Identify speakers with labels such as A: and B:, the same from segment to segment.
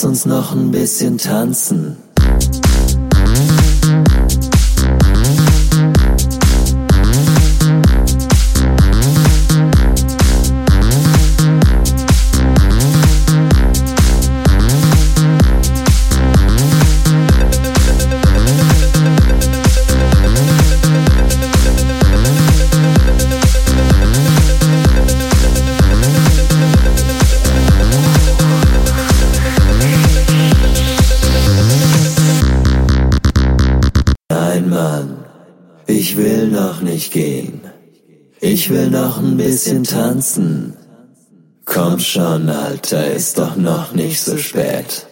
A: Lass uns noch ein bisschen tanzen. Noch nicht gehen. Ich will noch ein bisschen tanzen. Komm schon, Alter, ist doch noch nicht so spät.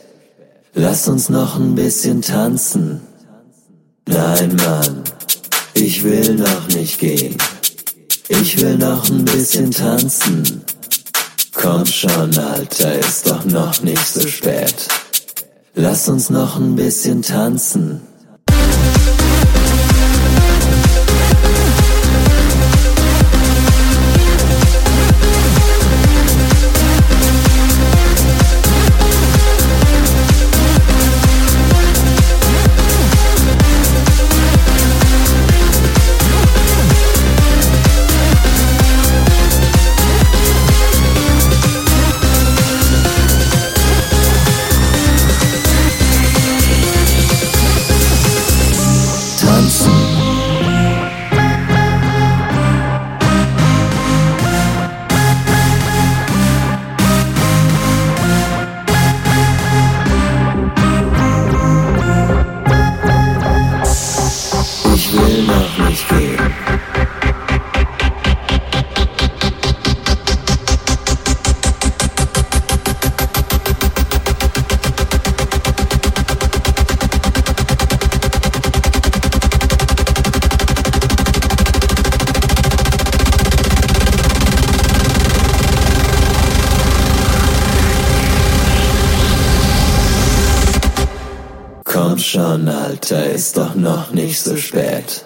A: Lass uns noch ein bisschen tanzen. Nein, Mann, ich will noch nicht gehen. Ich will noch ein bisschen tanzen. Komm schon, Alter, ist doch noch nicht so spät. Lass uns noch ein bisschen tanzen. Tanzen. Will noch nicht Komm schon, Alter, ist doch noch nicht so spät.